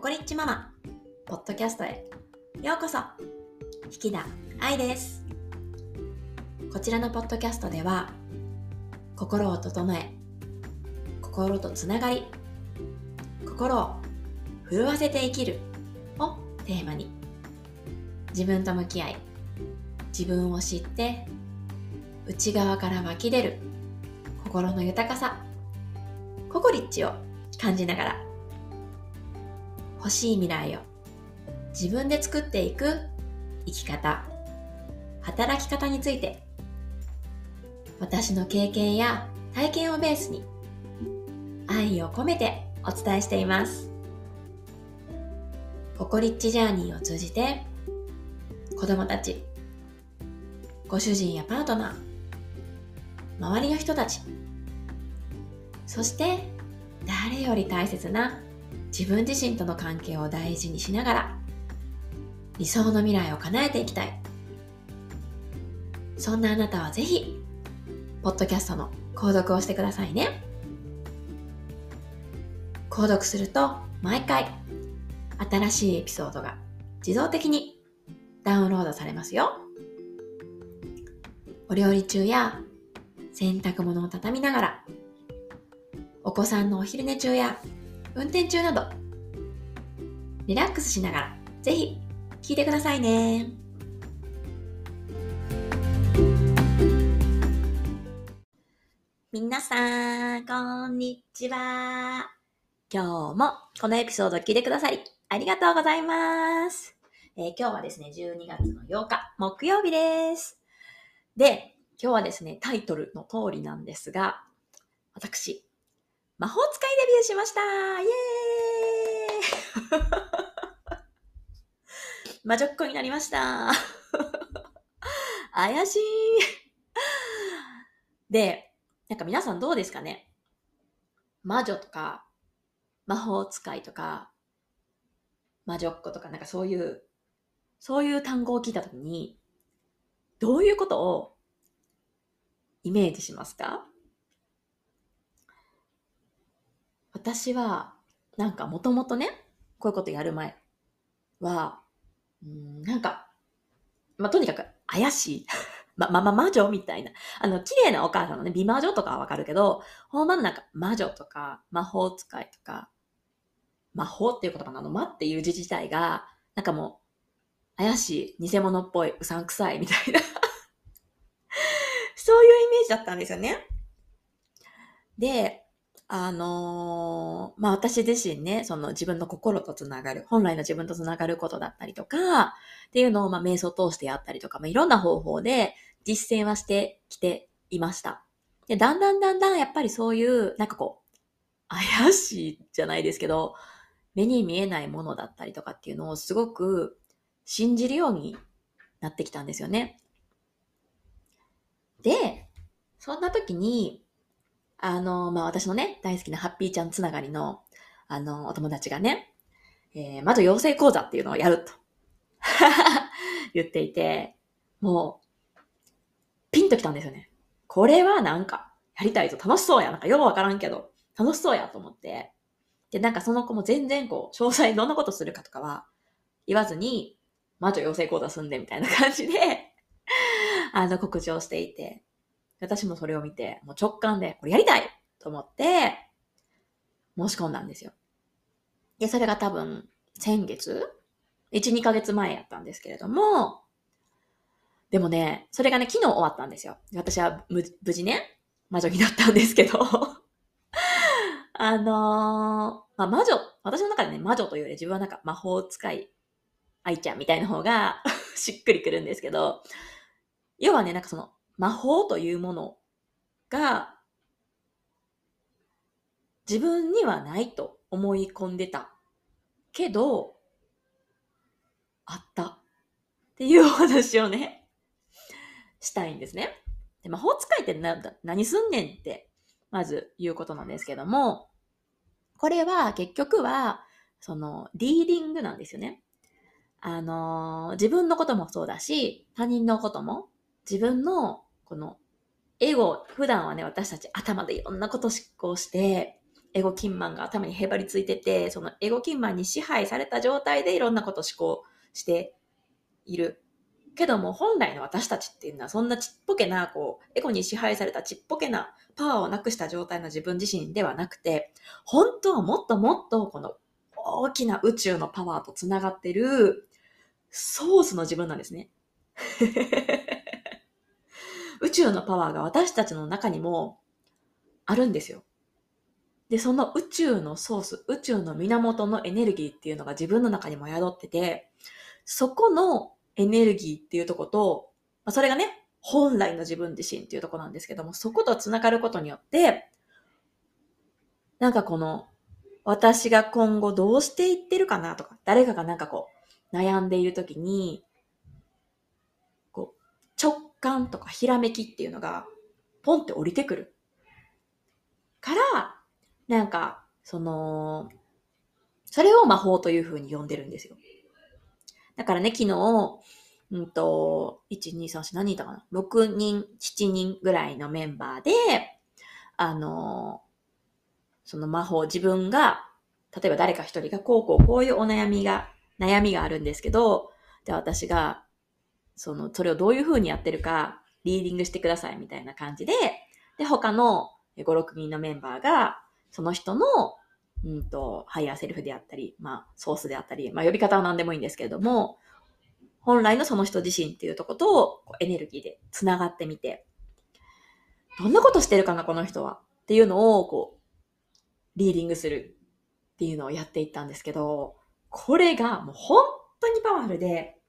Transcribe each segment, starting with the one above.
ココリッチママ、ポッドキャストへようこそ引田愛です。こちらのポッドキャストでは、心を整え、心とつながり、心を震わせて生きるをテーマに、自分と向き合い、自分を知って、内側から湧き出る心の豊かさ、ココリッチを感じながら、欲しい未来を。自分で作っていく生き方、働き方について、私の経験や体験をベースに、愛を込めてお伝えしています。ココリッチジャーニーを通じて、子供たち、ご主人やパートナー、周りの人たち、そして誰より大切な自分自身との関係を大事にしながら理想の未来を叶えていきたい。そんなあなたはぜひ、ポッドキャストの購読をしてくださいね。購読すると毎回新しいエピソードが自動的にダウンロードされますよ。お料理中や洗濯物を畳みながら、お子さんのお昼寝中や運転中など、リラックスしながら、ぜひ聞いてくださいね。皆さん、こんにちは。今日もこのエピソード聞いてくださり、ありがとうございます。えー今日はですね、12月の8日、木曜日です。で、今日はですね、タイトルの通りなんですが、私、魔法使いデビューしました。イエーイ。魔女っ子になりました。怪しい。で、なんか皆さんどうですかね？魔女とか、魔法使いとか、魔女っ子とか、なんかそういう、そういう単語を聞いたときに、どういうことをイメージしますか？私は、なんかもともとね、こういうことやる前は、うんなんか、まあ、とにかく怪しい。ま、ま、ま、魔女みたいな。あの、綺麗なお母さんのね、美魔女とかはわかるけど、ほんまなんか魔女とか、魔法使いとか、魔法っていう言葉のあの、魔っていう字自体が、なんかもう、怪しい、偽物っぽい、うさんくさいみたいな。そういうイメージだったんですよね。で、あのーまあ、私自身ね、その自分の心とつながる、本来の自分とつながることだったりとか、っていうのを、まあ、瞑想を通してやったりとか、まあ、いろんな方法で実践はしてきていました。で、だんだんだんだんやっぱりそういう、なんかこう、怪しいじゃないですけど、目に見えないものだったりとかっていうのをすごく信じるようになってきたんですよね。で、そんな時に、あの、まあ、私のね、大好きなハッピーちゃんつながりの、あの、お友達がね、えー、魔女養成講座っていうのをやると 言っていて、もう、ピンときたんですよね。これはなんか、やりたいぞ、楽しそうや。なんかよくわからんけど、楽しそうやと思って。で、なんかその子も全然こう、詳細どんなことするかとかは言わずに、魔女養成講座すんでみたいな感じで、あの、告知をしていて、私もそれを見て、もう直感で、これやりたいと思って、申し込んだんですよ。で、それが多分、先月 ?1、2ヶ月前やったんですけれども、でもね、それがね、昨日終わったんですよ。私は無事ね、魔女になったんですけど、あのーまあ、魔女、私の中でね、魔女というより自分はなんか魔法使い、愛ちゃんみたいな方が しっくりくるんですけど、要はね、なんかその魔法というものが自分にはないと思い込んでたけど、あったっていうお話をね、したいんですね。で魔法使いって何すんねんって、まず言うことなんですけども、これは結局は、その、リーディングなんですよね。あの自分のこともそうだし、他人のことも、自分の、この、エゴ、普段はね、私たち頭でいろんなことを執行して、エゴキンマンが頭にへばりついてて、そのエゴキンマンに支配された状態でいろんなことを思考している。けども本来の私たちっていうのはそんなちっぽけな、こう、エゴに支配されたちっぽけなパワーをなくした状態の自分自身ではなくて、本当はもっともっとこの大きな宇宙のパワーと繋がってるソースの自分なんですね。宇宙のパワーが私たちの中にもあるんですよ。で、その宇宙のソース、宇宙の源のエネルギーっていうのが自分の中にも宿ってて、そこのエネルギーっていうとこと、まあ、それがね、本来の自分自身っていうとこなんですけども、そこと繋がることによって、なんかこの、私が今後どうしていってるかなとか、誰かがなんかこう、悩んでいるときに、感とかひらめきっていうのが、ポンって降りてくる。から、なんか、その、それを魔法という風に呼んでるんですよ。だからね、昨日、うんと、1、2、3、4、何人いたかな ?6 人、7人ぐらいのメンバーで、あの、その魔法、自分が、例えば誰か一人がこうこうこういうお悩みが、悩みがあるんですけど、で、私が、その、それをどういう風にやってるか、リーディングしてくださいみたいな感じで、で、他の5、6人のメンバーが、その人の、うんと、ハイヤーセルフであったり、まあ、ソースであったり、まあ、呼び方は何でもいいんですけれども、本来のその人自身っていうとことエネルギーで繋がってみて、どんなことしてるかな、この人は。っていうのを、こう、リーディングするっていうのをやっていったんですけど、これがもう本当にパワフルで、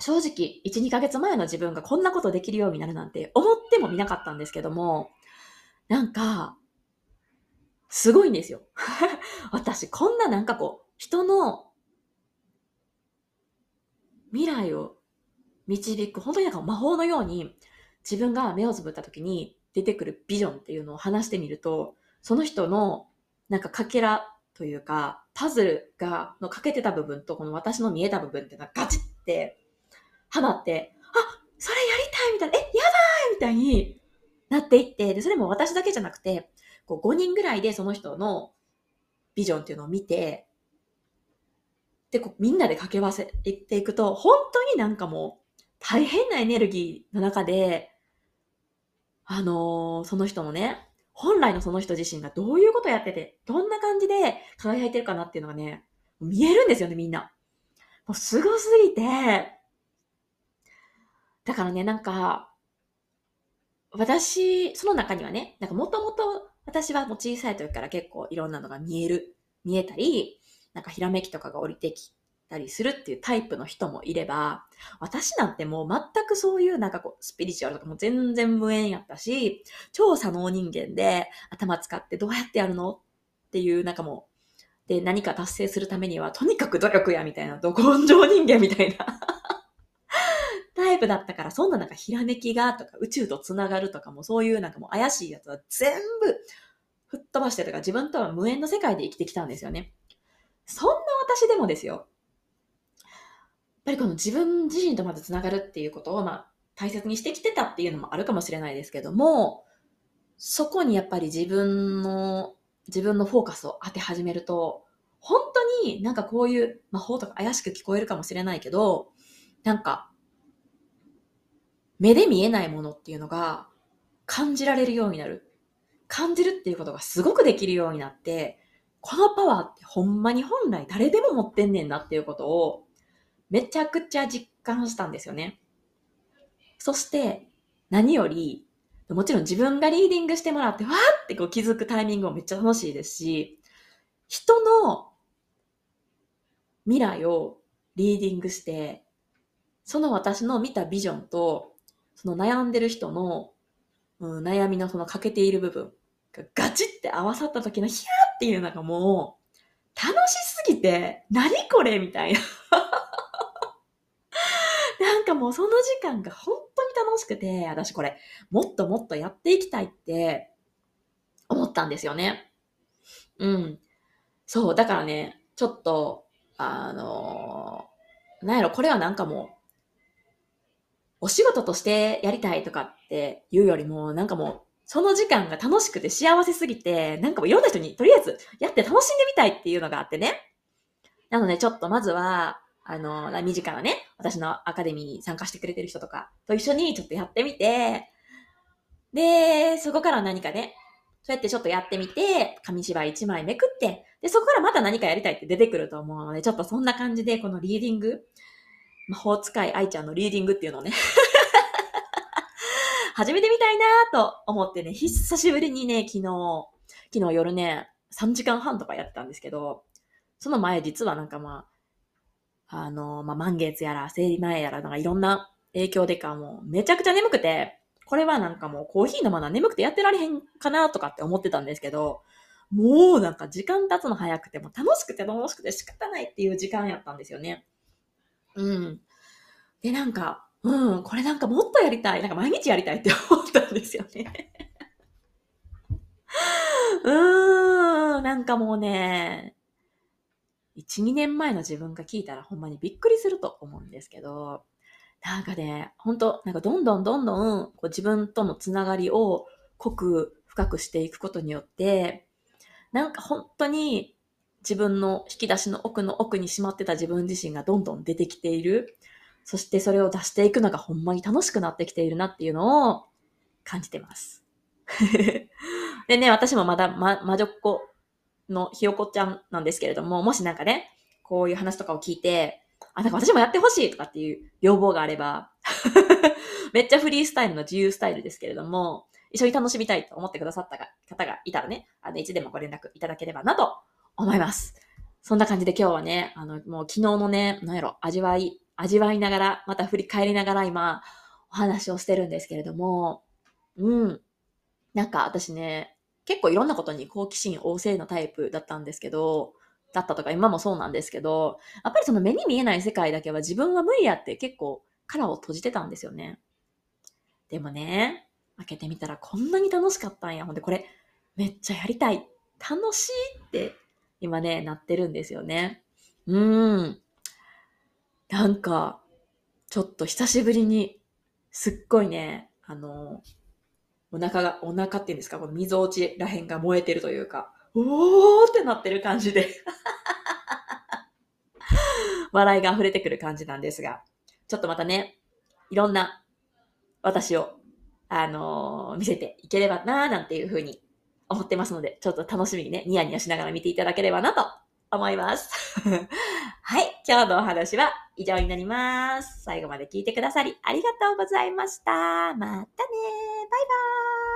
正直、1、2ヶ月前の自分がこんなことできるようになるなんて思ってもみなかったんですけども、なんか、すごいんですよ。私、こんななんかこう、人の未来を導く、本当になんか魔法のように、自分が目をつぶった時に出てくるビジョンっていうのを話してみると、その人のなんかかけらというか、パズルが、のかけてた部分とこの私の見えた部分っていうのはガチってはまって、あ、それやりたいみたいな、え、やばいみたいになっていって、で、それも私だけじゃなくて、こう5人ぐらいでその人のビジョンっていうのを見て、で、こうみんなで掛け合わせていくと、本当になんかもう大変なエネルギーの中で、あのー、その人のね、本来のその人自身がどういうことやってて、どんな感じで輝いてるかなっていうのがね、見えるんですよね、みんな。もうすごすぎて、だからね、なんか、私、その中にはね、なんかもともと私はもう小さい時から結構いろんなのが見える、見えたり、なんかひらめきとかが降りてきたりするっていうタイプの人もいれば、私なんてもう全くそういうなんかこうスピリチュアルとかも全然無縁やったし、超左脳人間で頭使ってどうやってやるのっていうなんかもう、で何か達成するためにはとにかく努力やみたいな、ど根性人間みたいな。プだったから、そんななんかひらめきがとか宇宙とつながるとかもそういうなんかもう怪しいやつは全部吹っ飛ばしてとか自分とは無縁の世界で生きてきたんですよね。そんな私でもですよ。やっぱりこの自分自身とまずつながるっていうことをまあ大切にしてきてたっていうのもあるかもしれないですけども、そこにやっぱり自分の、自分のフォーカスを当て始めると、本当になんかこういう魔法とか怪しく聞こえるかもしれないけど、なんか目で見えないものっていうのが感じられるようになる。感じるっていうことがすごくできるようになって、このパワーってほんまに本来誰でも持ってんねんなっていうことをめちゃくちゃ実感したんですよね。そして何より、もちろん自分がリーディングしてもらってわーってこう気づくタイミングもめっちゃ楽しいですし、人の未来をリーディングして、その私の見たビジョンとその悩んでる人の、うん、悩みのその欠けている部分がガチって合わさった時のヒャーっていうのがもう、楽しすぎて、何これみたいな。なんかもうその時間が本当に楽しくて、私これ、もっともっとやっていきたいって思ったんですよね。うん。そう、だからね、ちょっと、あのー、なんやろ、これはなんかもう、お仕事としてやりたいとかっていうよりも、なんかもうその時間が楽しくて幸せすぎて、なんかもういろんな人にとりあえずやって楽しんでみたいっていうのがあってね。なのでちょっとまずは、あの、身近なね、私のアカデミーに参加してくれてる人とかと一緒にちょっとやってみて、で、そこから何かね、そうやってちょっとやってみて、紙芝居1枚めくって、で、そこからまた何かやりたいって出てくると思うので、ちょっとそんな感じで、このリーディング、魔法使い愛ちゃんのリーディングっていうのをね 始めてみたいなと思ってね、久しぶりにね、昨日、昨日夜ね、3時間半とかやってたんですけど、その前実はなんかまあ、あの、まあ、満月やら、生理前やら、なんかいろんな影響でかもうめちゃくちゃ眠くて、これはなんかもうコーヒー飲まな眠くてやってられへんかなとかって思ってたんですけど、もうなんか時間経つの早くても楽しくて楽しくて仕方ないっていう時間やったんですよね。うん。で、なんか、うん、これなんかもっとやりたい。なんか毎日やりたいって思ったんですよね。うーん、なんかもうね、1、2年前の自分が聞いたらほんまにびっくりすると思うんですけど、なんかね、本当なんかどんどんどんどんこう自分とのつながりを濃く深くしていくことによって、なんか本当に自分の引き出しの奥の奥にしまってた自分自身がどんどん出てきている。そしてそれを出していくのがほんまに楽しくなってきているなっていうのを感じてます。でね、私もまだ、ま、魔女っ子のひよこちゃんなんですけれども、もしなんかね、こういう話とかを聞いて、あ、なんか私もやってほしいとかっていう要望があれば めっちゃフリースタイルの自由スタイルですけれども、一緒に楽しみたいと思ってくださった方がいたらね、あの、いつでもご連絡いただければなと思います。そんな感じで今日はね、あの、もう昨日のね、なんやろ、味わい、味わいながら、また振り返りながら今、お話をしてるんですけれども、うん。なんか私ね、結構いろんなことに好奇心旺盛なタイプだったんですけど、だったとか今もそうなんですけど、やっぱりその目に見えない世界だけは自分は無理やって結構殻を閉じてたんですよね。でもね、開けてみたらこんなに楽しかったんや。ほんでこれめっちゃやりたい。楽しいって今ね、なってるんですよね。うーん。なんか、ちょっと久しぶりに、すっごいね、あの、お腹が、お腹っていうんですか、この溝落ちらへんが燃えてるというか、おーってなってる感じで 笑いが溢れてくる感じなんですが、ちょっとまたね、いろんな私を、あのー、見せていければなーなんていうふうに思ってますので、ちょっと楽しみにね、ニヤニヤしながら見ていただければなと思います。はい。今日のお話は以上になります。最後まで聞いてくださりありがとうございました。またねバイバーイ